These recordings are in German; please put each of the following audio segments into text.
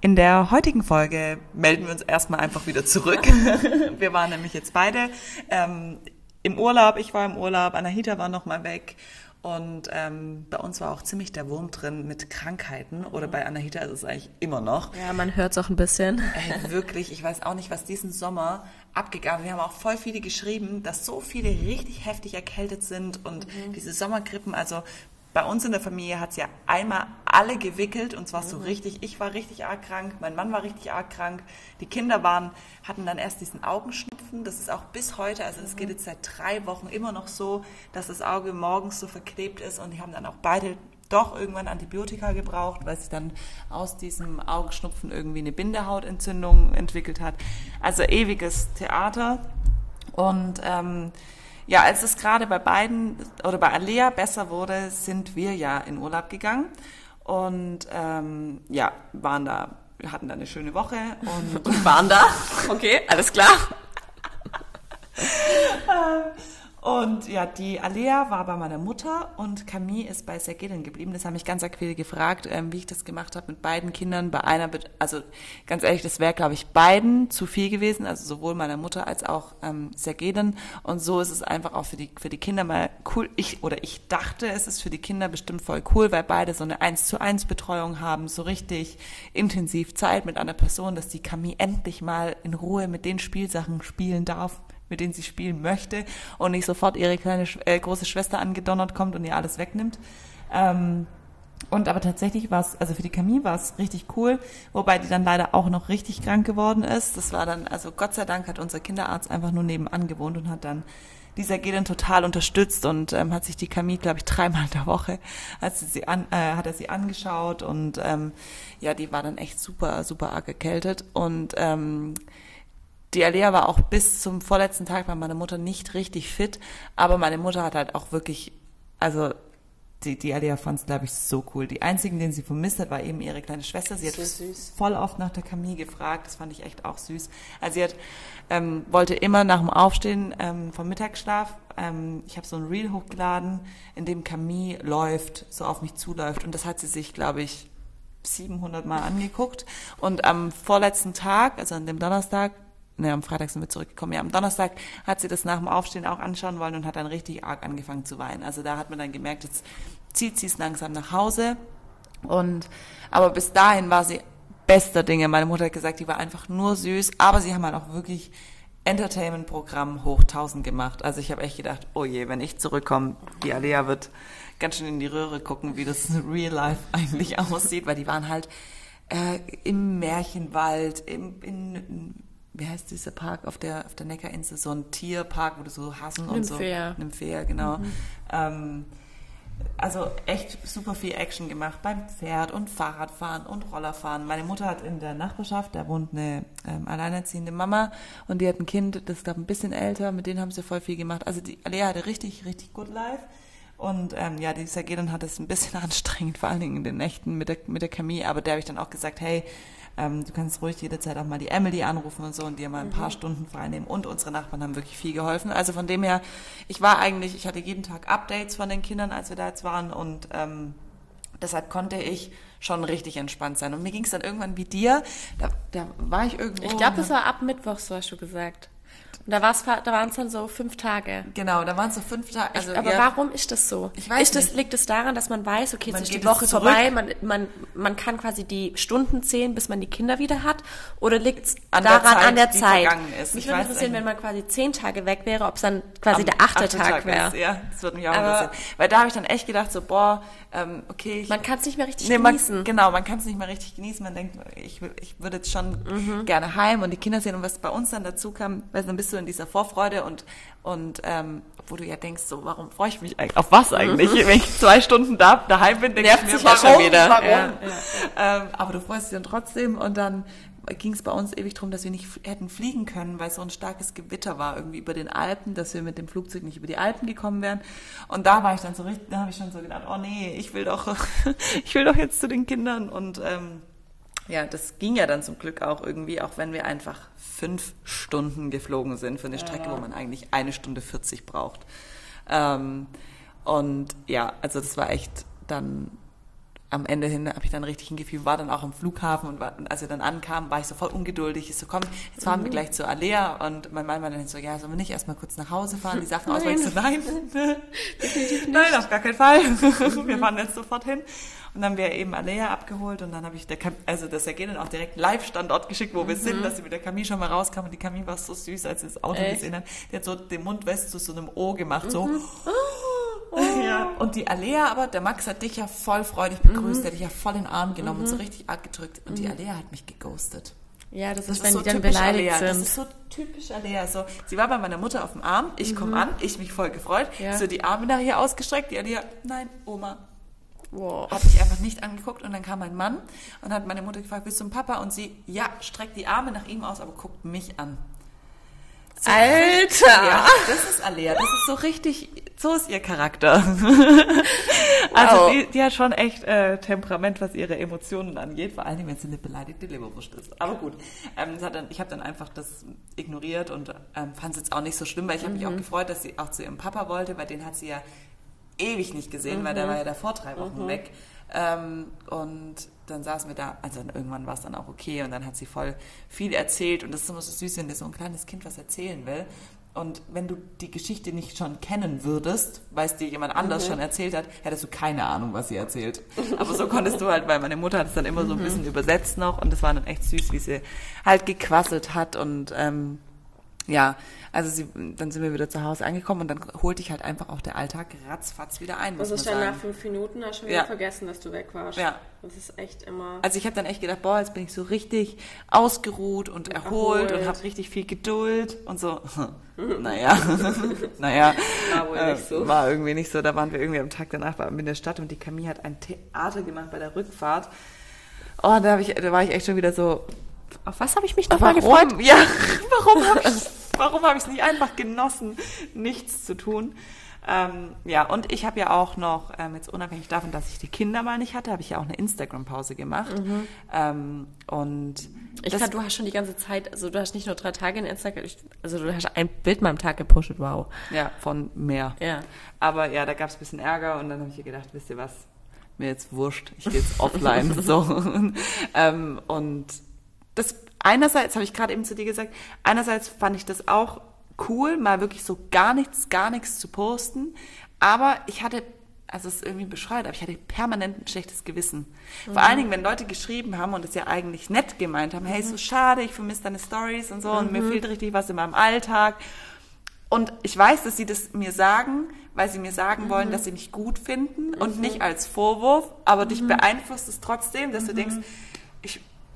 In der heutigen Folge melden wir uns erstmal einfach wieder zurück. wir waren nämlich jetzt beide ähm, im Urlaub. Ich war im Urlaub, Anahita war noch mal weg. Und ähm, bei uns war auch ziemlich der Wurm drin mit Krankheiten. Oder bei Anahita ist es eigentlich immer noch. Ja, man hört es auch ein bisschen. Ey, wirklich, ich weiß auch nicht, was diesen Sommer abgegangen. Wir haben auch voll viele geschrieben, dass so viele richtig heftig erkältet sind und mhm. diese Sommergrippen. Also bei uns in der Familie hat es ja einmal alle gewickelt und zwar mhm. so richtig. Ich war richtig arg krank, mein Mann war richtig arg krank. Die Kinder waren, hatten dann erst diesen Augenschnupfen. Das ist auch bis heute, also das mhm. geht jetzt seit drei Wochen immer noch so, dass das Auge morgens so verklebt ist und die haben dann auch beide doch irgendwann Antibiotika gebraucht, weil sich dann aus diesem Augenschnupfen irgendwie eine Bindehautentzündung entwickelt hat. Also ewiges Theater und ähm, ja, als es gerade bei beiden oder bei Alea besser wurde, sind wir ja in Urlaub gegangen und ähm, ja, waren da, wir hatten da eine schöne Woche und, und waren da. Okay, alles klar. Und ja, die Alea war bei meiner Mutter und Camille ist bei Sergelin geblieben. Das haben mich ganz aktuell gefragt, ähm, wie ich das gemacht habe mit beiden Kindern. Bei einer, also ganz ehrlich, das wäre, glaube ich, beiden zu viel gewesen, also sowohl meiner Mutter als auch ähm, Sergelin. Und so ist es einfach auch für die, für die Kinder mal cool. Ich, oder ich dachte, es ist für die Kinder bestimmt voll cool, weil beide so eine 1 zu 1 Betreuung haben, so richtig intensiv Zeit mit einer Person, dass die Camille endlich mal in Ruhe mit den Spielsachen spielen darf, mit denen sie spielen möchte und nicht sofort ihre kleine äh, große Schwester angedonnert kommt und ihr alles wegnimmt. Ähm, und aber tatsächlich war es, also für die Camille war es richtig cool, wobei die dann leider auch noch richtig krank geworden ist. Das war dann, also Gott sei Dank hat unser Kinderarzt einfach nur nebenan gewohnt und hat dann dieser Gelen total unterstützt und ähm, hat sich die Camille, glaube ich, dreimal in der Woche, als sie, sie an, äh, hat er sie angeschaut und ähm, ja, die war dann echt super, super arg erkältet und ähm, die Alea war auch bis zum vorletzten Tag bei meiner Mutter nicht richtig fit, aber meine Mutter hat halt auch wirklich, also die, die Alia fand es, glaube ich, so cool. Die einzigen, den sie vermisst hat, war eben ihre kleine Schwester. Sie so hat süß. voll oft nach der Camille gefragt. Das fand ich echt auch süß. Also sie hat, ähm, wollte immer nach dem Aufstehen ähm, vom Mittagsschlaf, ähm, ich habe so ein Reel hochgeladen, in dem Camille läuft, so auf mich zuläuft. Und das hat sie sich, glaube ich, 700 Mal angeguckt. Und am vorletzten Tag, also an dem Donnerstag, ne, am Freitag sind wir zurückgekommen. Ja, am Donnerstag hat sie das nach dem Aufstehen auch anschauen wollen und hat dann richtig arg angefangen zu weinen. Also da hat man dann gemerkt, jetzt zieht sie es langsam nach Hause. Und, aber bis dahin war sie bester Dinge. Meine Mutter hat gesagt, die war einfach nur süß, aber sie haben halt auch wirklich Entertainment-Programm hoch 1000 gemacht. Also ich habe echt gedacht, oh je, wenn ich zurückkomme, die Alea wird ganz schön in die Röhre gucken, wie das Real Life eigentlich aussieht, weil die waren halt äh, im Märchenwald, im, in wie heißt dieser Park auf der, auf der Neckarinsel, so ein Tierpark, wo du so Hasen und so. Nymphäa, genau. Mhm. Ähm, also echt super viel Action gemacht beim Pferd und Fahrradfahren und Rollerfahren. Meine Mutter hat in der Nachbarschaft, da wohnt eine ähm, alleinerziehende Mama und die hat ein Kind, das ist glaube ein bisschen älter, mit denen haben sie voll viel gemacht. Also die Alea hatte richtig, richtig good life. Und ähm, ja, die Sergedon hat es ein bisschen anstrengend, vor allen Dingen in den Nächten mit der, mit der Chemie, aber der habe ich dann auch gesagt, hey, ähm, du kannst ruhig jederzeit auch mal die Emily anrufen und so und dir mal ein paar mhm. Stunden freinehmen. Und unsere Nachbarn haben wirklich viel geholfen. Also von dem her, ich war eigentlich, ich hatte jeden Tag Updates von den Kindern, als wir da jetzt waren und ähm, deshalb konnte ich schon richtig entspannt sein. Und mir ging es dann irgendwann wie dir, da, da war ich irgendwo. Ich glaube, das war ab Mittwoch, so hast du gesagt. Und da, war's, da waren es dann so fünf Tage. Genau, da waren es so fünf Tage. Also, aber ja, warum ist das so? Ich weiß ist das, nicht. Liegt es das daran, dass man weiß, okay, jetzt ist die Woche vorbei, man, man, man kann quasi die Stunden zählen, bis man die Kinder wieder hat? Oder liegt es daran Zeit, an der Zeit? Ist. Mich würde interessieren, wenn man quasi zehn Tage weg wäre, ob es dann quasi Am der achte, achte Tag, Tag wäre. Ja, das würde mich auch interessieren. Weil da habe ich dann echt gedacht, so, boah, ähm, okay. Ich, man kann es nicht mehr richtig nee, genießen. Man, genau, man kann es nicht mehr richtig genießen. Man denkt, ich, ich würde jetzt schon mhm. gerne heim und die Kinder sehen. Und was bei uns dann dazu kam, weil bisschen bist du in dieser Vorfreude und, und ähm, wo du ja denkst, so, warum freue ich mich eigentlich, auf was eigentlich? Wenn ich zwei Stunden da, daheim bin, denke ich mir, warum, ja schon wieder. warum? Ja, ja. Ähm, aber du freust dich dann trotzdem und dann ging es bei uns ewig darum, dass wir nicht hätten fliegen können, weil so ein starkes Gewitter war irgendwie über den Alpen, dass wir mit dem Flugzeug nicht über die Alpen gekommen wären. Und da war ich dann so richtig, da habe ich schon so gedacht, oh nee, ich will doch, ich will doch jetzt zu den Kindern. Und ähm, ja, das ging ja dann zum Glück auch irgendwie, auch wenn wir einfach fünf Stunden geflogen sind für eine Strecke, ja. wo man eigentlich eine Stunde 40 braucht. Ähm, und ja, also das war echt dann am Ende hin habe ich dann richtig ein Gefühl, war dann auch am Flughafen und, war, und als wir dann ankamen, war ich sofort ungeduldig. Ich so, komm, jetzt fahren mhm. wir gleich zu Alea und mein Mann war dann so, ja, sollen wir nicht erstmal kurz nach Hause fahren, die Sachen auswählen? So, nein, nein, auf gar keinen Fall. wir fahren jetzt sofort hin. Und dann haben wir eben Alea abgeholt und dann habe ich der Cam also das Ergehen auch direkt Live-Standort geschickt, wo mhm. wir sind, dass sie mit der Camille schon mal rauskam und die Camille war so süß, als sie das Auto Echt? gesehen hat. Die hat so den Mund west zu so einem O gemacht, mhm. so. Oh. Ja. Und die Alea aber, der Max hat dich ja voll freudig begrüßt, mhm. der hat dich ja voll in den Arm genommen mhm. und so richtig arg gedrückt. Und die mhm. Alea hat mich geghostet. Ja, das, das ist, wenn so die dann beleidigt Alea. sind. Das ist so typisch Alea. So, sie war bei meiner Mutter auf dem Arm, ich komme mhm. an, ich mich voll gefreut, ja. so die Arme nachher ausgestreckt, die Alea, nein, Oma. Wow. Hat mich einfach nicht angeguckt und dann kam mein Mann und hat meine Mutter gefragt, bist du ein Papa? Und sie, ja, streckt die Arme nach ihm aus, aber guckt mich an. So Alter! Ja, das ist Alea. Das ist so richtig, so ist ihr Charakter. also wow. die, die, hat schon echt äh, Temperament, was ihre Emotionen angeht, vor allem wenn sie eine beleidigte Leberwurst ist. Aber gut, ähm, dann, ich habe dann einfach das ignoriert und ähm, fand es jetzt auch nicht so schlimm, weil ich habe mhm. mich auch mhm. gefreut, dass sie auch zu ihrem Papa wollte, weil den hat sie ja ewig nicht gesehen, mhm. weil der mhm. war ja davor drei Wochen mhm. weg. Ähm, und dann saßen wir da, also irgendwann war es dann auch okay und dann hat sie voll viel erzählt und das ist immer so süß, wenn dir so ein kleines Kind was erzählen will. Und wenn du die Geschichte nicht schon kennen würdest, weil es dir jemand anders mhm. schon erzählt hat, hättest du keine Ahnung, was sie erzählt. Aber so konntest du halt, weil meine Mutter hat es dann immer so ein mhm. bisschen übersetzt noch und es war dann echt süß, wie sie halt gequasselt hat und ähm, ja, also sie, dann sind wir wieder zu Hause angekommen und dann holte ich halt einfach auch der Alltag ratzfatz wieder ein. Muss also schon nach fünf Minuten hast du schon wieder ja. vergessen, dass du weg warst. Ja. Das ist echt immer. Also ich habe dann echt gedacht, boah, jetzt bin ich so richtig ausgeruht und erholt, erholt. und habe richtig viel Geduld und so. naja, naja, war, wohl nicht so. Äh, war irgendwie nicht so. Da waren wir irgendwie am Tag danach in der Stadt und die Camille hat ein Theater gemacht bei der Rückfahrt. Oh, da, ich, da war ich echt schon wieder so, auf was habe ich mich nochmal gefreut? Ja, warum habe ich warum habe ich es nicht einfach genossen, nichts zu tun? Ähm, ja, und ich habe ja auch noch, ähm, jetzt unabhängig davon, dass ich die Kinder mal nicht hatte, habe ich ja auch eine Instagram-Pause gemacht. Mhm. Ähm, und ich glaube, du hast schon die ganze Zeit, also du hast nicht nur drei Tage in Instagram, also du hast ein Bild mal am Tag gepostet, wow. Ja, von mehr. Ja. Aber ja, da gab es ein bisschen Ärger und dann habe ich gedacht, wisst ihr was, mir jetzt wurscht, ich gehe jetzt offline. so. ähm, und das einerseits, habe ich gerade eben zu dir gesagt, einerseits fand ich das auch cool, mal wirklich so gar nichts, gar nichts zu posten. Aber ich hatte, also es ist irgendwie bescheuert, aber ich hatte permanent ein schlechtes Gewissen. Mhm. Vor allen Dingen, wenn Leute geschrieben haben und es ja eigentlich nett gemeint haben, hey, mhm. so schade, ich vermisse deine Stories und so mhm. und mir mhm. fehlt richtig was in meinem Alltag. Und ich weiß, dass sie das mir sagen, weil sie mir sagen mhm. wollen, dass sie mich gut finden und mhm. nicht als Vorwurf, aber dich beeinflusst es trotzdem, dass du denkst,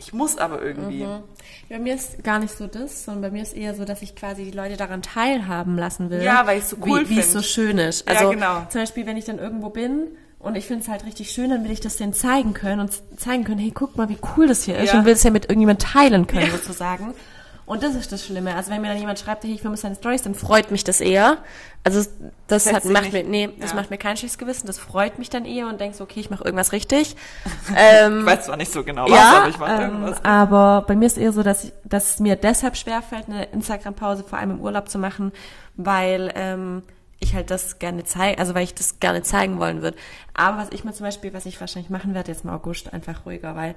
ich muss aber irgendwie. Mhm. Bei mir ist gar nicht so das, sondern bei mir ist eher so, dass ich quasi die Leute daran teilhaben lassen will. Ja, weil ich es so cool finde. Wie es so schön ist. Also ja, genau. zum Beispiel, wenn ich dann irgendwo bin und ich finde es halt richtig schön, dann will ich das denen zeigen können und zeigen können, hey, guck mal, wie cool das hier ist ja. und will es ja mit irgendjemandem teilen können, ja. sozusagen. Und das ist das Schlimme. Also wenn mir dann jemand schreibt, hey, ich vermisse deine Stories, dann freut mich das eher. Also das hat, macht mir, nee, das ja. macht mir kein schlechtes Gewissen. Das freut mich dann eher und denkst, okay, ich mache irgendwas richtig. ähm, ich weiß zwar nicht so genau was, ja, aber ich mache ähm, irgendwas. Aber bei mir ist eher so, dass, ich, dass es mir deshalb schwerfällt, eine Instagram-Pause vor allem im Urlaub zu machen, weil ähm, ich halt das gerne zeige, also weil ich das gerne zeigen wollen würde. Aber was ich mir zum Beispiel, was ich wahrscheinlich machen werde jetzt im August, einfach ruhiger, weil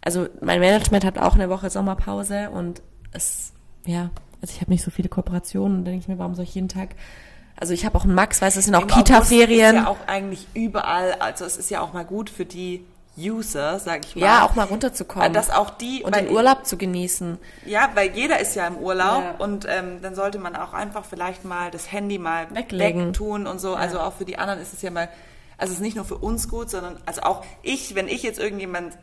also mein Management hat auch eine Woche Sommerpause und es, ja, also ich habe nicht so viele Kooperationen und dann denke ich mir, warum soll ich jeden Tag also ich habe auch einen Max, weißt du, es sind auch Kita-Ferien. ist ja auch eigentlich überall, also es ist ja auch mal gut für die User, sag ich mal. Ja, auch mal runterzukommen. Dass auch die... Und den Urlaub zu genießen. Ja, weil jeder ist ja im Urlaub ja. und ähm, dann sollte man auch einfach vielleicht mal das Handy mal Weglegen. wegtun und so. Ja. Also auch für die anderen ist es ja mal also es ist nicht nur für uns gut, sondern also auch ich, wenn ich jetzt irgendjemand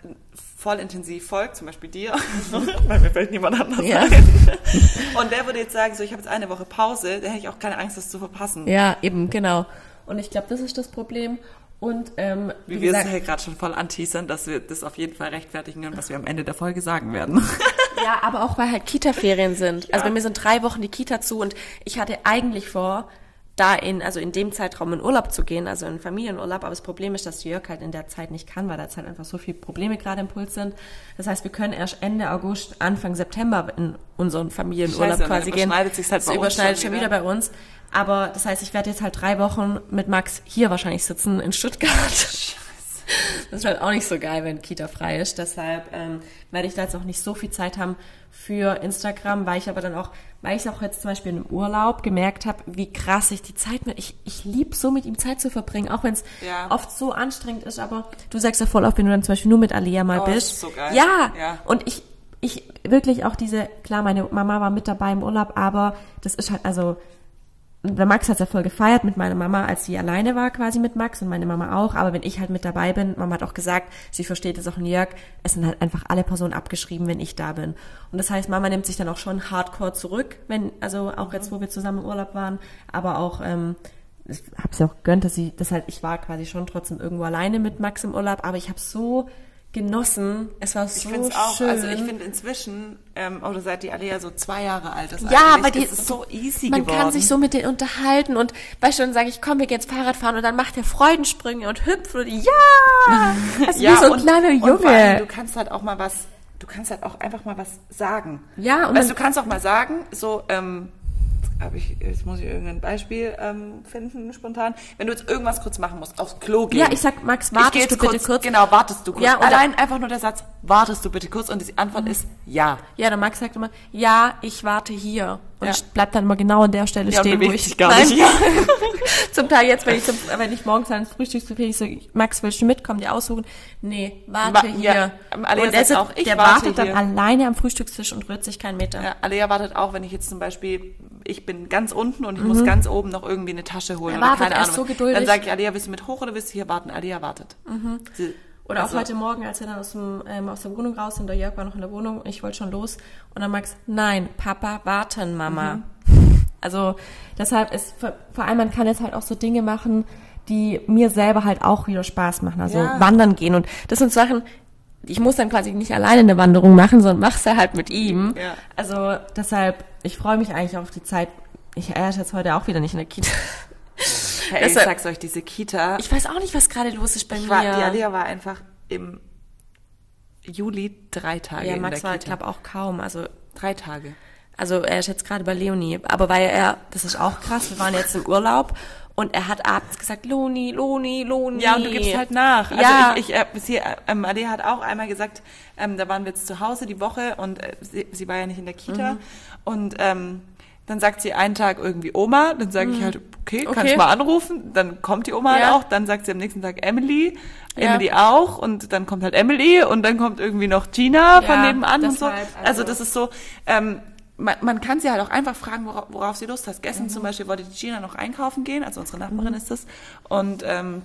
voll intensiv folgt, zum Beispiel dir, weil mir vielleicht niemand anders Ja. ein. Und der würde jetzt sagen, so ich habe jetzt eine Woche Pause, da hätte ich auch keine Angst, das zu verpassen. Ja, eben, genau. Und ich glaube, das ist das Problem. Und ähm, Wie wie wir es ja gerade schon voll anteasern, dass wir das auf jeden Fall rechtfertigen können, was wir am Ende der Folge sagen werden. Ja, aber auch weil halt Kita-Ferien sind. Also bei mir sind drei Wochen die Kita zu und ich hatte eigentlich vor, da in, also in dem Zeitraum in Urlaub zu gehen, also in Familienurlaub. Aber das Problem ist, dass Jörg halt in der Zeit nicht kann, weil da jetzt halt einfach so viele Probleme gerade im Puls sind. Das heißt, wir können erst Ende August, Anfang September in unseren Familienurlaub Scheiße, quasi gehen. überschneidet sich's halt das bei uns überschneidet schon schon wieder wieder. bei uns. Aber das heißt, ich werde jetzt halt drei Wochen mit Max hier wahrscheinlich sitzen in Stuttgart. Das ist halt auch nicht so geil, wenn Kita frei ist. Deshalb ähm, werde ich da jetzt auch nicht so viel Zeit haben für Instagram, weil ich aber dann auch, weil ich auch jetzt zum Beispiel im Urlaub gemerkt habe, wie krass ich die Zeit mit, ich, ich lieb so mit ihm Zeit zu verbringen, auch wenn es Ja. oft so anstrengend ist, aber du sagst ja voll oft, wenn du dann zum Beispiel nur mit Alia mal Oh, das bist. ist so geil. Ja, Ja. und ich, ich wirklich auch diese, klar, meine Mama war mit dabei im Urlaub, aber das ist halt, also der Max hat ja voll gefeiert mit meiner Mama, als sie alleine war quasi mit Max und meine Mama auch. Aber wenn ich halt mit dabei bin, Mama hat auch gesagt, sie versteht es auch in Jörg, es sind halt einfach alle Personen abgeschrieben, wenn ich da bin. Und das heißt, Mama nimmt sich dann auch schon hardcore zurück, wenn, also auch jetzt, wo wir zusammen im Urlaub waren, aber auch, ähm, ich habe sie auch gegönnt, dass sie, das halt, ich war quasi schon trotzdem irgendwo alleine mit Max im Urlaub, aber ich habe so genossen. Es war so Ich finde es auch, schön. also ich finde inzwischen, ähm, oder seit die alle ja so zwei Jahre alt ist, Ja, aber die ist es so easy man geworden. kann sich so mit denen unterhalten und weißt du, dann sage ich, komm, wir gehen jetzt Fahrrad fahren und dann macht er Freudensprünge und hüpft und ja, das ist wie so ein kleiner Und vor allem, du Junge. kannst halt auch mal was, du kannst halt auch einfach mal was sagen. Ja, und weißt, dann- du kannst auch mal sagen, so, ähm, hab ich, jetzt muss ich irgendein Beispiel ähm, finden, spontan. Wenn du jetzt irgendwas kurz machen musst, aufs Klo gehen. Ja, ich sag, Max, Ich wartest jetzt du bitte kurz? Genau, wartest du kurz. Ja, Allein einfach nur der Satz, wartest du bitte kurz und die Antwort ist ja. Ja, der Max sagt immer, ja, ich warte hier. Und Ja. bleibt dann immer genau an der Stelle Ja, stehen, wo ich gar Nein. nicht. Ja. Zum Teil jetzt, wenn ich, zum, wenn ich morgens ans Frühstücksbuffet, ich so, Max, willst du mitkommen, die aussuchen? Nee, warte Wa- hier. ja, Alea und der, sagt auch, ich der warte wartet dann hier. alleine am Frühstückstisch und rührt sich keinen Meter. Ja, Alea wartet auch, wenn ich jetzt zum Beispiel, ich bin ganz unten und ich muss ganz oben noch irgendwie eine Tasche holen Er wartet, keine er ist Ahnung. so geduldig. Dann sage ich, Alea, willst du mit hoch oder willst du hier warten? Alea wartet. Sie, Oder also, auch heute Morgen, als wir dann aus, dem, ähm, aus der Wohnung raus sind, der Jörg war noch in der Wohnung, ich wollte schon los. Und dann Max, nein, Papa, warten, Mama. Also deshalb ist, vor, vor allem man kann jetzt halt auch so Dinge machen, die mir selber halt auch wieder Spaß machen. Also Ja. wandern gehen. Und das sind Sachen, ich muss dann quasi nicht alleine eine Wanderung machen, sondern mach's ja halt mit ihm. Ja. Also deshalb, ich freue mich eigentlich auf die Zeit. Ich er ist jetzt heute auch wieder nicht in der Kita. Hey, ich Deshalb- sag's euch, diese Kita, Ich weiß auch nicht, was gerade los ist bei ich mir. war, die Alea war einfach im Juli drei Tage ja, in Max der war, Kita. glaube auch kaum. Also drei Tage. Also er ist jetzt gerade bei Leonie, aber weil er, das ist auch krass, wir waren jetzt im Urlaub und er hat abends gesagt, Loni, Loni, Loni. Ja, und du gibst halt nach. Also Ja. ich, ich äh, sie, ähm, Alea hat auch einmal gesagt, ähm, da waren wir jetzt zu Hause die Woche und äh, sie, sie war ja nicht in der Kita. Mhm. Und ähm, dann sagt sie einen Tag irgendwie Oma, dann sage ich halt, okay, Mhm. Okay. kannst mal anrufen. Dann kommt die Oma halt Ja. auch, dann sagt sie am nächsten Tag Emily, Ja. Emily auch und dann kommt halt Emily und dann kommt irgendwie noch Gina von Ja, nebenan und so. deshalb, Also, also- das ist so, ähm, man, man kann sie halt auch einfach fragen, worauf, worauf sie Lust hat. Mhm. Gestern zum Beispiel wollte die Gina noch einkaufen gehen, also unsere Nachbarin ist das. Und ähm,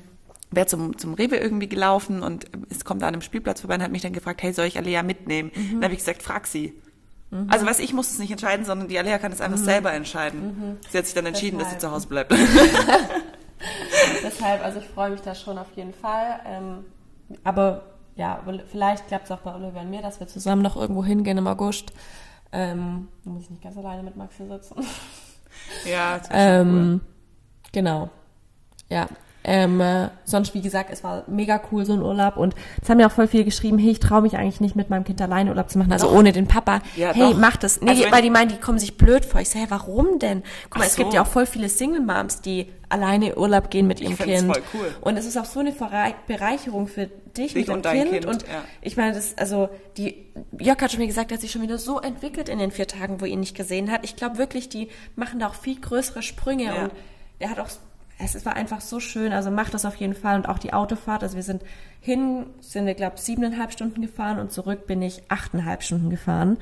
wäre zum, zum Rewe irgendwie gelaufen und es kommt da an einem Spielplatz vorbei und hat mich dann gefragt, hey, soll ich Alea mitnehmen? Mhm. Dann habe ich gesagt, frag sie. Also weiß ich muss es nicht entscheiden, sondern die Alea kann es Mhm. einfach selber entscheiden. Sie hat sich dann entschieden, dass sie zu Hause bleibt. Deshalb, also ich freue mich da schon auf jeden Fall. Ähm, aber ja, vielleicht klappt es auch bei Olivia und mir, dass wir zusammen noch irgendwo hingehen im August. Ähm, da muss ich nicht ganz alleine mit Max hier sitzen. ja, das wär schon cool. Ähm, genau. Ja. Ähm, äh, sonst, wie gesagt, es war mega cool, so ein Urlaub. Und es haben ja auch voll viele geschrieben, hey, ich traue mich eigentlich nicht, mit meinem Kind alleine Urlaub zu machen, also Doch. ohne den Papa. Ja, hey, doch. mach das. Nee, Also weil die meinen, die kommen sich blöd vor. Ich sage, hey, warum denn? Guck mal, Ach es gibt so. ja auch voll viele Single-Moms, die alleine Urlaub gehen mit ihrem Kind. voll cool. Und es ist auch so eine Bereicherung für dich, Dich mit dem und dein Kind. Kind, Und ja. ich meine, das, also, die, Jörg hat schon mir gesagt, er hat sich schon wieder so entwickelt in den vier Tagen, wo er ihn nicht gesehen hat. Ich glaube wirklich, die machen da auch viel größere Sprünge Ja. und er hat auch, es war einfach so schön, also macht das auf jeden Fall und auch die Autofahrt, also wir sind hin, sind wir, glaube siebeneinhalb Stunden gefahren und zurück bin ich achteinhalb Stunden gefahren.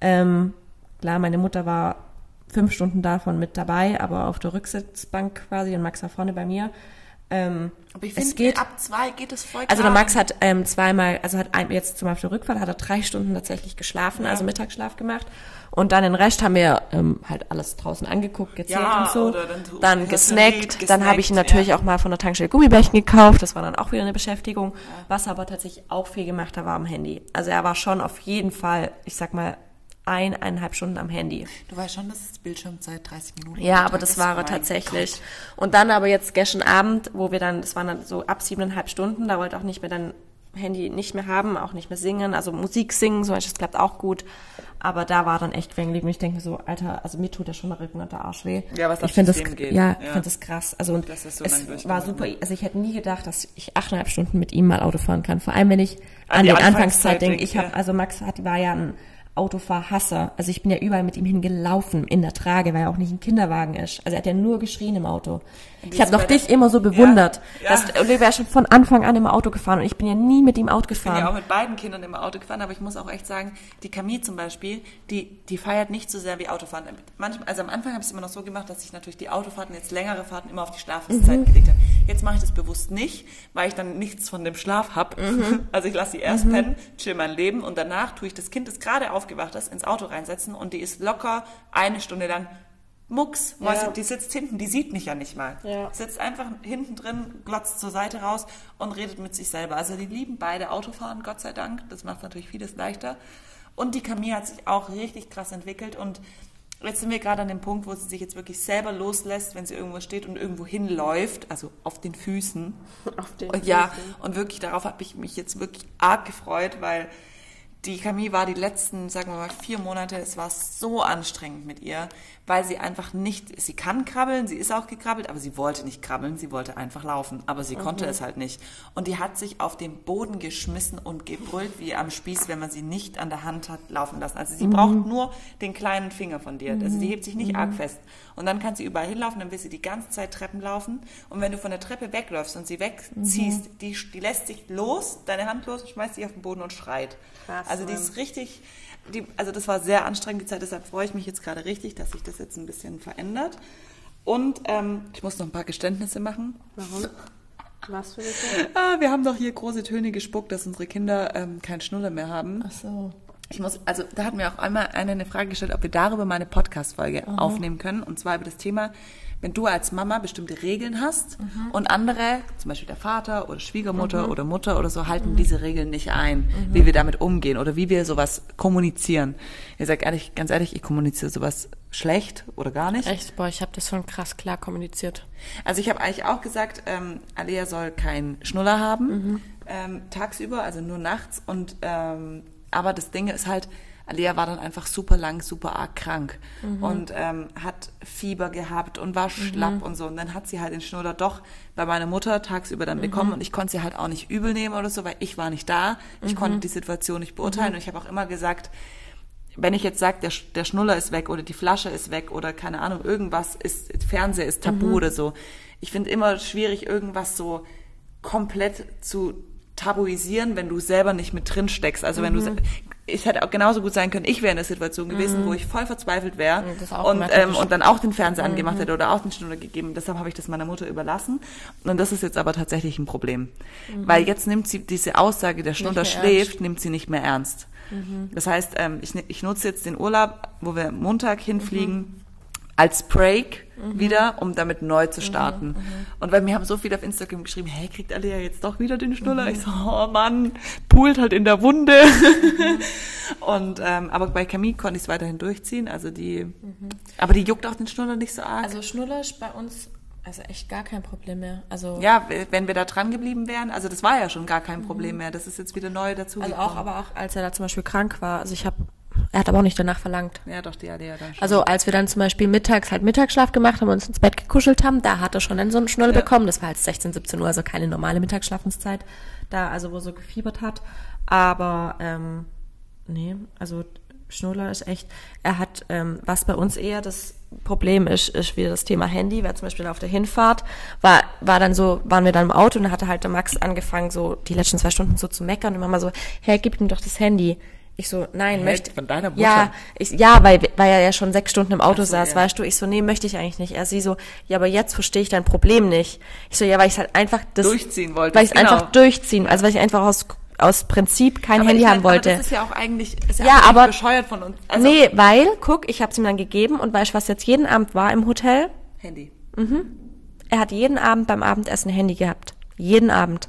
Ähm, klar, meine Mutter war fünf Stunden davon mit dabei, aber auf der Rücksitzbank quasi und Max war vorne bei mir. Ähm, Aber ich finde, ab zwei geht es voll Also der klar. Max hat ähm, zweimal, also hat ein, jetzt zum Beispiel Rückfall, hat er drei Stunden tatsächlich geschlafen, also Mittagsschlaf gemacht. Und dann den Rest haben wir ähm, halt alles draußen angeguckt, gezählt Ja, und so. dann so dann Ritalin, gesnackt. Dann habe ich gesnackt, natürlich ja. auch mal von der Tankstelle Gummibärchen gekauft. Das war dann auch wieder eine Beschäftigung. Was er aber tatsächlich auch viel gemacht hat, war am Handy. Also er war schon auf jeden Fall, ich sag mal, eineinhalb Stunden am Handy. Du weißt schon, dass es Bildschirmzeit 30 Minuten Ja, aber das war tatsächlich. Gott. Und dann aber jetzt gestern Abend, wo wir dann, das waren dann so ab siebeneinhalb Stunden, da wollte auch nicht mehr dann Handy nicht mehr haben, auch nicht mehr singen, also Musik singen, Beispiel, das klappt auch gut. Aber da war dann echt wegen. Und ich denke mir so, Alter, also mir tut ja schon der Rücken und der Arsch weh. Ja, was ich finde das, geht. ja, Ja. ich finde das krass. Also und Das ist so es war super. Also ich hätte nie gedacht, dass ich achteinhalb Stunden mit ihm mal Auto fahren kann. Vor allem, wenn ich An an die die Anfangszeit denke. denk, Ich habe, ja. also Max hat, war ja ein Autofahrhasser. Also ich bin ja überall mit ihm hingelaufen in der Trage, weil er auch nicht ein Kinderwagen ist. Also er hat ja nur geschrien im Auto. Ich habe noch dich immer so bewundert. Ja, Dass ja. Olivia ist schon von Anfang an im Auto gefahren und ich bin ja nie mit ihm Auto Ich bin ja gefahren. auch mit beiden Kindern im Auto gefahren, aber ich muss auch echt sagen, die Camille zum Beispiel, die, die feiert nicht so sehr wie Autofahren. Manchmal, also am Anfang habe ich es immer noch so gemacht, dass ich natürlich die Autofahrten, jetzt längere Fahrten, immer auf die Schlafenszeit Mhm. gelegt habe. Jetzt mache ich das bewusst nicht, weil ich dann nichts von dem Schlaf habe. Mhm. Also ich lasse sie erst pennen, chill mein Leben und danach tue ich das Kind, das gerade aufgewacht ist, ins Auto reinsetzen und die ist locker eine Stunde lang Mucks, Mäuse, die sitzt hinten, die sieht mich ja nicht mal. Ja. Sitzt einfach hinten drin, glotzt zur Seite raus und redet mit sich selber. Also die lieben beide Autofahren, Gott sei Dank. Das macht natürlich vieles leichter. Und die Camille hat sich auch richtig krass entwickelt und jetzt sind wir gerade an dem Punkt, wo sie sich jetzt wirklich selber loslässt, wenn sie irgendwo steht und irgendwo hinläuft, also auf den Füßen. Auf den und ja, und wirklich darauf habe ich mich jetzt wirklich arg gefreut, weil die Camille war die letzten, sagen wir mal, vier Monate, es war so anstrengend mit ihr, weil sie einfach nicht, sie kann krabbeln, sie ist auch gekrabbelt, aber sie wollte nicht krabbeln, sie wollte einfach laufen, aber sie konnte es halt nicht. Und die hat sich auf den Boden geschmissen und gebrüllt wie am Spieß, wenn man sie nicht an der Hand hat laufen lassen. Also sie braucht nur den kleinen Finger von dir. Also sie hebt sich nicht arg fest. Und dann kann sie überall hinlaufen, dann will sie die ganze Zeit Treppen laufen. Und wenn du von der Treppe wegläufst und sie wegziehst, die, die lässt sich los, deine Hand los, schmeißt sich auf den Boden und schreit. Krass, also die ist richtig, die, also das war sehr anstrengend die Zeit, deshalb freue ich mich jetzt gerade richtig, dass sich das jetzt ein bisschen verändert. Und ähm, ich muss noch ein paar Geständnisse machen. Warum? Was für dich? Ah, wir haben doch hier große Töne gespuckt, dass unsere Kinder ähm, keinen Schnuller mehr haben. Ach so. Ich muss, also da hat mir auch einmal einer eine Frage gestellt, ob wir darüber mal eine Podcast-Folge aufnehmen können. Und zwar über das Thema, wenn du als Mama bestimmte Regeln hast und andere, zum Beispiel der Vater oder Schwiegermutter oder Mutter oder so, halten diese Regeln nicht ein, wie wir damit umgehen oder wie wir sowas kommunizieren. Ich sage ehrlich, ganz ehrlich, ich kommuniziere sowas schlecht oder gar nicht. Echt, boah, ich habe das schon krass klar kommuniziert. Also ich habe eigentlich auch gesagt, ähm, Alea soll keinen Schnuller haben ähm, tagsüber, also nur nachts. Und ähm, aber das Ding ist halt, Alea war dann einfach super lang, super arg krank und ähm, hat Fieber gehabt und war schlapp und so. Und dann hat sie halt den Schnuller doch bei meiner Mutter tagsüber dann bekommen und ich konnte sie halt auch nicht übel nehmen oder so, weil ich war nicht da. Ich konnte die Situation nicht beurteilen und ich habe auch immer gesagt, wenn ich jetzt sage, der, der Schnuller ist weg oder die Flasche ist weg oder keine Ahnung, irgendwas ist, Fernseher ist tabu oder so. Ich finde immer schwierig, irgendwas so komplett zu tabuisieren, wenn du selber nicht mit drin steckst. Also wenn du, es hätte auch genauso gut sein können, ich wäre in der Situation gewesen, wo ich voll verzweifelt wäre auch und, ähm, und dann auch den Fernseher angemacht hätte oder auch den Schnuller gegeben. Deshalb habe ich das meiner Mutter überlassen. Und das ist jetzt aber tatsächlich ein Problem. Weil jetzt nimmt sie diese Aussage, der Schnuller mehr schläft, nimmt sie nicht mehr ernst. Das heißt, ähm, ich, ich nutze jetzt den Urlaub, wo wir Montag hinfliegen, als Break wieder, um damit neu zu starten. Und weil mir haben so viele auf Instagram geschrieben, hey, kriegt Alia jetzt doch wieder den Schnuller? Ich so, oh Mann, poolt halt in der Wunde. Und ähm, aber bei Camille konnte ich es weiterhin durchziehen. Also die, aber die juckt auch den Schnuller nicht so arg. Also Schnuller ist bei uns also echt gar kein Problem mehr. Also, ja, wenn wir da dran geblieben wären, also das war ja schon gar kein Problem mehr. Das ist jetzt wieder neu dazu. also auch, aber auch als er da zum Beispiel krank war. Also ich habe, er hat aber auch nicht danach verlangt. ja, doch die Alia dann schon. Also als wir dann zum Beispiel mittags halt Mittagsschlaf gemacht haben und uns ins Bett gekuschelt haben, da hat er schon dann so einen Schnull Ja. bekommen. Das war halt 16, 17 Uhr, also keine normale Mittagsschlafenszeit. Da, also wo er so gefiebert hat. Aber ähm, nee, also Schnuller ist echt, er hat, ähm, was bei uns eher das Problem ist, ist wieder das Thema Handy, weil zum Beispiel auf der Hinfahrt war, war dann so, waren wir dann im Auto und da hatte halt der Max angefangen, so die letzten zwei Stunden so zu meckern und Mama so, hey, gib ihm doch das Handy. Ich so, nein, Hä? möchte. Von deiner Mutter? Ja, ich, ja, weil, weil er ja schon sechs Stunden im Auto so, saß, ja. weißt du. Ich so, nee, möchte ich eigentlich nicht. Er sie so, ja, aber jetzt verstehe ich dein Problem nicht. Ich so, ja, weil ich halt einfach das Durchziehen wollte, Weil ich genau. einfach durchziehen, also weil ich einfach aus aus Prinzip kein Aber Handy haben wollte. Aber das ist ja auch eigentlich ist ja, Ja, eigentlich aber- bescheuert von uns. Also, nee, weil, guck, ich habe es ihm dann gegeben und weißt du, was jetzt jeden Abend war im Hotel? Handy. Er hat jeden Abend beim Abendessen ein Handy gehabt. Jeden Abend.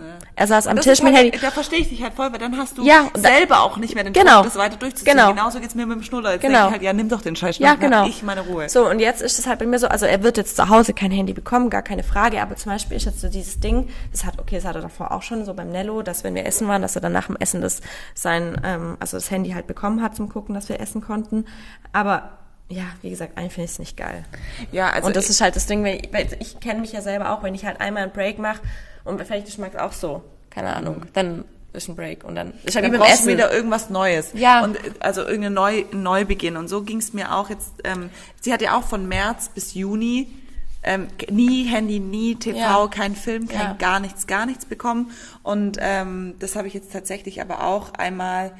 Ja. Er saß am Das Tisch mit halt, Handy. Da verstehe ich dich halt voll, weil dann hast du Ja, und da- selber auch nicht mehr den Genau. Druck, das weiter durchzuziehen. Genau. Genauso geht's mir mit dem Schnuller. Jetzt Genau. denke ich halt, ja, nimm doch den Scheiß Ja, genau. ich meine Ruhe. So, und jetzt ist es halt bei mir so, also er wird jetzt zu Hause kein Handy bekommen, gar keine Frage, aber zum Beispiel ist jetzt so dieses Ding, das hat, okay, das hat er davor auch schon so beim Nello, dass wenn wir essen waren, dass er dann nach dem Essen das sein, ähm, also das Handy halt bekommen hat zum Gucken, dass wir essen konnten. Aber ja, wie gesagt, eigentlich finde ich es nicht geil. Ja, also und das ich- ist halt das Ding, weil ich, weil ich kenne mich ja selber auch, wenn ich halt einmal einen Break mache und vielleicht ich mag auch so, keine Ahnung, dann ist ein Break und dann ist halt dann wie beim brauchst du Essen. wieder irgendwas Neues. Ja. Und äh, also irgendein Neu Neubeginn. Und so ging's mir auch jetzt. Ähm, sie hat ja auch von März bis Juni ähm, nie Handy, nie TV, Ja. kein Film, kein Ja. gar nichts, gar nichts bekommen. Und ähm, das habe ich jetzt tatsächlich aber auch einmal.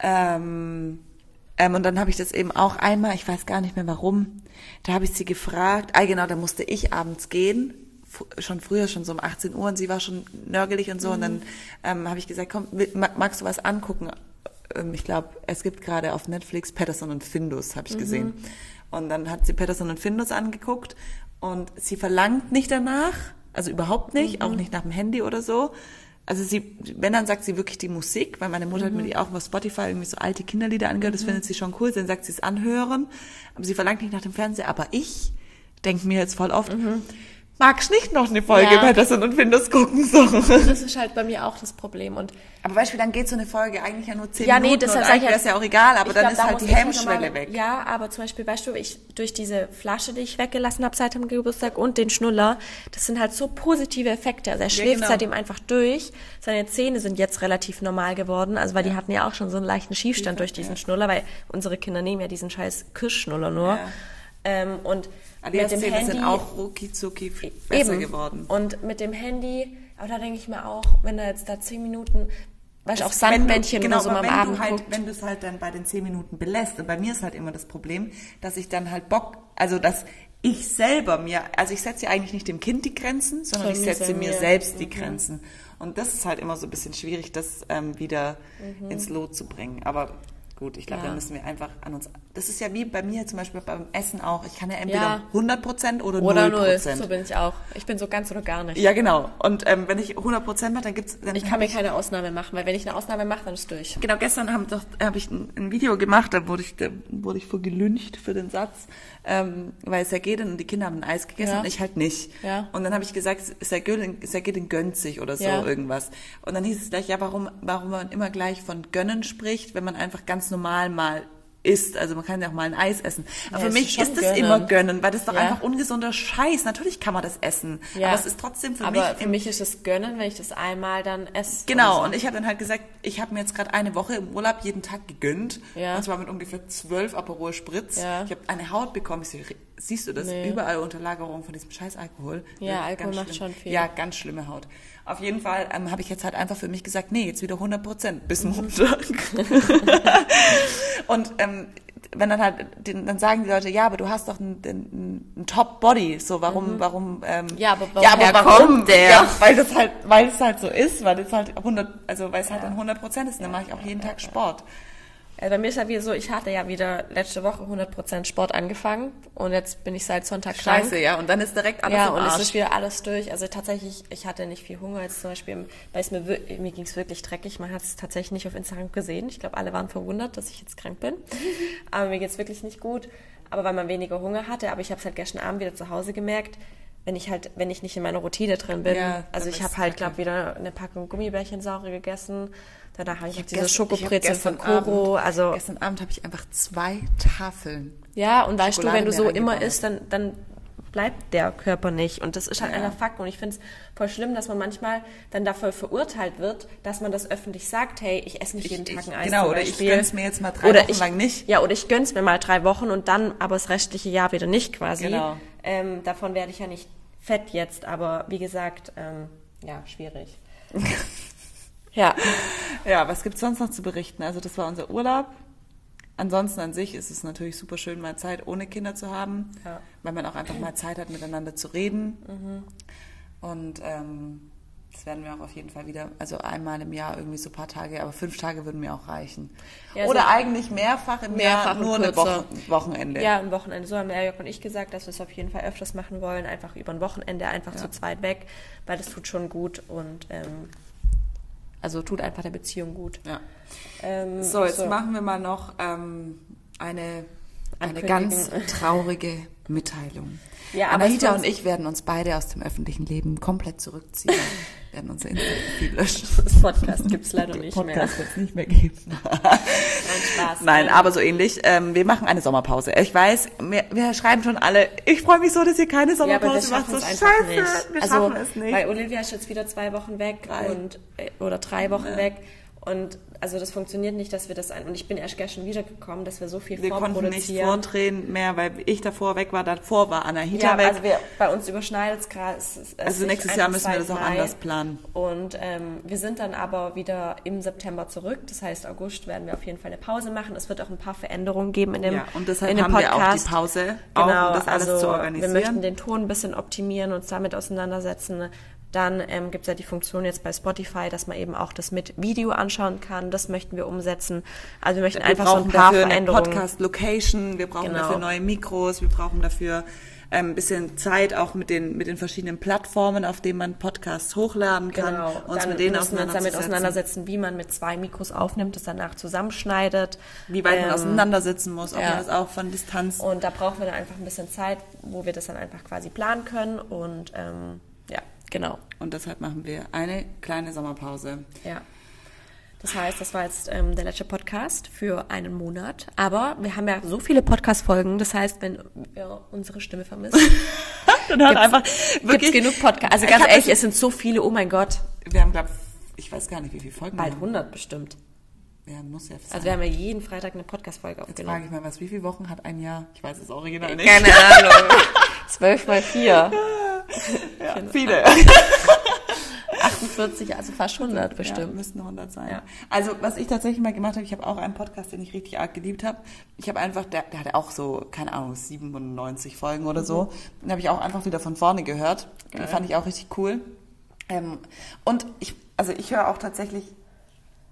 Ähm, ähm, und dann habe ich das eben auch einmal, ich weiß gar nicht mehr warum, da habe ich sie gefragt, ah genau, da musste ich abends gehen, schon früher, schon so um 18 Uhr und sie war schon nörgelig und so und dann ähm, habe ich gesagt, komm, magst du was angucken? Ähm, ich glaube, es gibt gerade auf Netflix Patterson und Findus, habe ich gesehen. Und dann hat sie Patterson und Findus angeguckt und sie verlangt nicht danach, also überhaupt nicht, auch nicht nach dem Handy oder so. Also sie, wenn dann sagt sie wirklich die Musik, weil meine Mutter hat mir die auch über Spotify irgendwie so alte Kinderlieder angehört, das findet sie schon cool, dann sagt sie es anhören, aber sie verlangt nicht nach dem Fernseher. Aber ich denke mir jetzt voll oft, magst nicht noch eine Folge Ja. Patterson und Findus gucken so. Das ist halt bei mir auch das Problem und Aber weißt du, dann geht so eine Folge eigentlich ja nur zehn Ja, nee, Minuten deshalb und eigentlich ja- wäre es ja auch egal, aber dann glaub, ist da halt die halt Hemmschwelle weg. Ja, aber zum Beispiel, weißt du, ich durch diese Flasche, die ich weggelassen habe seit dem Geburtstag und den Schnuller, das sind halt so positive Effekte. Also er schläft genau. seitdem einfach durch. Seine Zähne sind jetzt relativ normal geworden, also weil die hatten ja auch schon so einen leichten Schiefstand durch diesen Schnuller, weil unsere Kinder nehmen ja diesen scheiß Kirschschnuller nur. Ja. Ähm, und Aber die mit dem Zähne Handy sind auch rucki zucki besser eben. geworden. Und mit dem Handy, aber da denke ich mir auch, wenn er jetzt da zehn Minuten, weißt auch Sandmännchen genau, oder so am wenn Abend du halt, guckt. wenn du es halt dann bei den zehn Minuten belässt, und bei mir ist halt immer das Problem, dass ich dann halt Bock, also dass ich selber mir, also ich setze ja eigentlich nicht dem Kind die Grenzen, sondern ich setze mir selbst die Grenzen. Und das ist halt immer so ein bisschen schwierig, das ähm, wieder ins Lot zu bringen. Aber gut, ich glaube, Mhm. Ja. da müssen wir einfach an uns, das ist ja wie bei mir zum Beispiel beim Essen auch, ich kann ja entweder Ja. 100% oder, Oder 0%. null, so bin ich auch. Ich bin so ganz oder gar nicht. Ja, genau. Und ähm, wenn ich 100% mache, dann gibt's dann Ich kann mir keine Ausnahme machen, weil wenn ich eine Ausnahme mache, dann ist durch. Genau, gestern habe hab ich ein, ein Video gemacht, da wurde ich, da wurde ich vor gelüncht für den Satz, ähm, weil Sergedin und die Kinder haben ein Eis gegessen Ja. und ich halt nicht. Ja. Und dann habe ich gesagt, Sergedin, Sergedin gönnt sich oder so Ja. irgendwas. Und dann hieß es gleich, ja, warum, warum man immer gleich von gönnen spricht, wenn man einfach ganz normal mal isst. Also man kann ja auch mal ein Eis essen. Aber Ja, für mich ist das gönnen. immer gönnen, weil das ist doch Ja. einfach ungesunder Scheiß. Natürlich kann man das essen. Ja. Aber es ist trotzdem für Aber mich für mich ist es gönnen, wenn ich das einmal dann esse. Genau, oder und ich habe dann halt gesagt, ich habe mir jetzt gerade eine Woche im Urlaub jeden Tag gegönnt. Ja. Und zwar mit ungefähr zwölf Aperol Spritz. Ja. Ich habe eine Haut bekommen. Ich so, siehst du das? Nee. Überall Unterlagerung von diesem scheiß Alkohol. Ja, Ganz Alkohol macht schlimm. schon viel. Ja, ganz schlimme Haut. Auf jeden Fall ähm, habe ich jetzt halt einfach für mich gesagt, nee, jetzt wieder 100 Prozent Mhm. bis Montag. und ähm, wenn dann halt, dann sagen die Leute, ja, aber du hast doch einen, einen, einen Top-Body, so warum, warum, ähm, Mhm. Ja, aber ja, aber warum? der? Ja, weil das halt, weil es halt so ist, weil es halt 100, also weil es halt dann 100 Prozent ist, und dann mache ich auch jeden Tag Sport. Äh, bei mir ist ja wieder so, ich hatte ja wieder letzte Woche 100% Sport angefangen und jetzt bin ich seit Sonntag krank. Scheiße, ja, und dann ist direkt alles Ja, und es ist wieder alles durch. Also tatsächlich, ich hatte nicht viel Hunger jetzt zum Beispiel, weil es mir, mir ging es wirklich dreckig. Man hat es tatsächlich nicht auf Instagram gesehen. Ich glaube, alle waren verwundert, dass ich jetzt krank bin. Aber mir geht es wirklich nicht gut. Aber weil man weniger Hunger hatte. Aber ich habe es halt gestern Abend wieder zu Hause gemerkt, wenn ich halt, wenn ich nicht in meiner Routine drin bin. Ja, also ich habe halt, glaube wieder eine Packung Gummibärchen saure gegessen. Danach habe ich, hab diese gestern- Schokobrezel ich von Koro. Abend, Also gestern Abend habe ich einfach zwei Tafeln. ja, und weißt du, wenn du so immer isst, dann, dann bleibt der Körper nicht. Und das ist halt Ja. einer Fakt. Und ich finde es voll schlimm, dass man manchmal dann dafür verurteilt wird, dass man das öffentlich sagt, hey, ich esse nicht jeden Ich- Tag ein ich- Eis. genau, oder ich Beispiel. gönn's mir jetzt mal drei Oder Wochen ich, lang nicht. Ja, oder ich gönn's mir mal drei Wochen und dann aber das restliche Jahr wieder nicht quasi. Genau. Ähm, davon werde ich ja nicht fett jetzt, aber wie gesagt, ähm, ja, schwierig. Ja. Ja, was gibt's sonst noch zu berichten? Also das war unser Urlaub. Ansonsten an sich ist es natürlich super schön, mal Zeit ohne Kinder zu haben, Ja. weil man auch einfach mal Zeit hat, miteinander zu reden. Und ähm, das werden wir auch auf jeden Fall wieder, also einmal im Jahr irgendwie so ein paar Tage, aber fünf Tage würden mir auch reichen. Ja, Oder so- eigentlich mehrfach im Mehrfach Jahr, nur kürzer. Woche, Wochenende. Ja, am Wochenende. So haben Erjok und ich gesagt, dass wir es auf jeden Fall öfters machen wollen. Einfach über ein Wochenende, einfach zu zweit weg, weil das tut schon gut und ähm, also tut einfach der Beziehung gut. Ja. Ähm, So, jetzt machen wir mal noch ähm, eine, eine ganz traurige Mitteilung. Ja, aber Anahita und ich werden uns beide aus dem öffentlichen Leben komplett zurückziehen, werden unser Instagram löschen. Das Podcast gibt es leider nicht mehr. Podcast wird es nicht mehr geben. Nein, Spaß. Nein, aber so ähnlich. Ähm, wir machen eine Sommerpause. Ich weiß, wir, wir schreiben schon alle, ich freue mich so, dass ihr keine Ja, wir Sommerpause macht. schaffen So scheiße, nicht. wir also, schaffen es nicht. Weil Olivia ist jetzt wieder zwei Wochen weg Drei. und äh, oder drei Wochen weg. Und also das funktioniert nicht, dass wir das ein. Und ich bin erst gestern wiedergekommen, dass wir so viel wir konnten nicht vorproduzieren. vordrehen mehr, weil ich davor weg war. Davor war Anahita ja, weg. also wir, bei uns überschneidet es gerade. Also nächstes Jahr 1. müssen wir das auch 2. anders planen. Und ähm, wir sind dann aber wieder im September zurück. Das heißt, August werden wir auf jeden Fall eine Pause machen. Es wird auch ein paar Veränderungen geben in dem, ja, und deshalb in haben wir auch Podcast. die Pause, Genau, auch um das alles also zu organisieren. wir möchten den Ton ein bisschen optimieren, uns damit auseinandersetzen. Dann ähm, gibt es ja die Funktion jetzt bei Spotify, dass man eben auch das mit Video anschauen kann. Das möchten wir umsetzen. Also wir möchten wir einfach so ein paar dafür eine Veränderungen. Podcast-Location, wir brauchen Genau. dafür neue Mikros, wir brauchen dafür ähm, ein bisschen Zeit auch mit den, mit den verschiedenen Plattformen, auf denen man Podcasts hochladen kann, Genau, uns dann mit denen uns damit auseinandersetzen, wie man mit zwei Mikros aufnimmt, das danach zusammenschneidet. Wie weit man Ähm, auseinandersitzen muss, ob ja. man das auch von Distanz Und da brauchen wir dann einfach ein bisschen Zeit, wo wir das dann einfach quasi planen können. Und ähm, genau. Und deshalb machen wir eine kleine Sommerpause. Ja. Das heißt, das war jetzt ähm, der letzte Podcast für einen Monat. Aber wir haben ja so viele Podcast-Folgen. Das heißt, wenn ihr unsere Stimme vermisst, Dann hört einfach gibt es wirklich, genug Podcasts. Also ganz ehrlich, es sind so viele. Oh mein Gott, wir haben, glaube ich, weiß gar nicht, wie viele Folgen bald wir haben. 100 bestimmt. Ja, muss ja sein. Also wir haben ja jeden Freitag eine Podcast-Folge Jetzt aufgenommen. frage ich mal, was, wie viele Wochen hat ein Jahr? Ich weiß es original nicht. Keine Ahnung. 12 mal 4. Ja, viele. 48, also fast 100 Ja, bestimmt. müssten 100 sein. Ja. Also, was ich tatsächlich mal gemacht habe, ich habe auch einen Podcast, den ich richtig arg geliebt habe. Ich habe einfach, der, der hatte auch so, keine Ahnung, 97 Folgen oder so. Den habe ich auch einfach wieder von vorne gehört. Den fand ich auch richtig cool. Ähm, und ich, also ich höre auch tatsächlich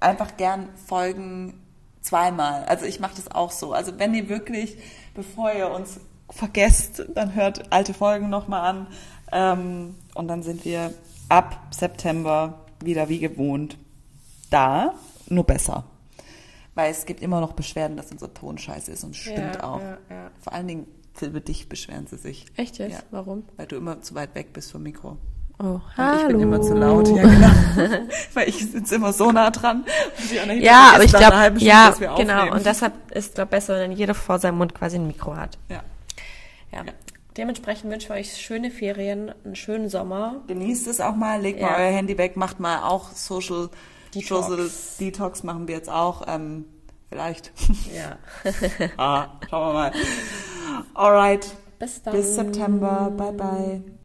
einfach gern Folgen zweimal. Also ich mache das auch so. Also wenn ihr wirklich, bevor ihr uns vergesst, dann hört alte Folgen nochmal an. Ähm, und dann sind wir ab September wieder wie gewohnt da, nur besser. Weil es gibt immer noch Beschwerden, dass unser Ton scheiße ist und stimmt Ja, auch. ja, ja. Vor allen Dingen über dich beschweren sie sich. Echt jetzt? Ja. Warum? Weil du immer zu weit weg bist vom Mikro. Oh, Und hallo. ich bin immer zu laut, ja genau. Weil ich sitze immer so nah dran. Und Ja, aber ich glaube, Stunde, ja, genau. Und deshalb ist es glaub, besser, wenn jeder vor seinem Mund quasi ein Mikro hat. ja. Ja. Dementsprechend wünschen wir euch schöne Ferien, einen schönen Sommer. Genießt es auch mal, legt Ja. mal euer Handy weg, macht mal auch Social Detox. Social Detox machen wir jetzt auch. Ähm, vielleicht. Ja. ah, schauen wir mal. Alright. Bis dann. Bis September. Bye bye.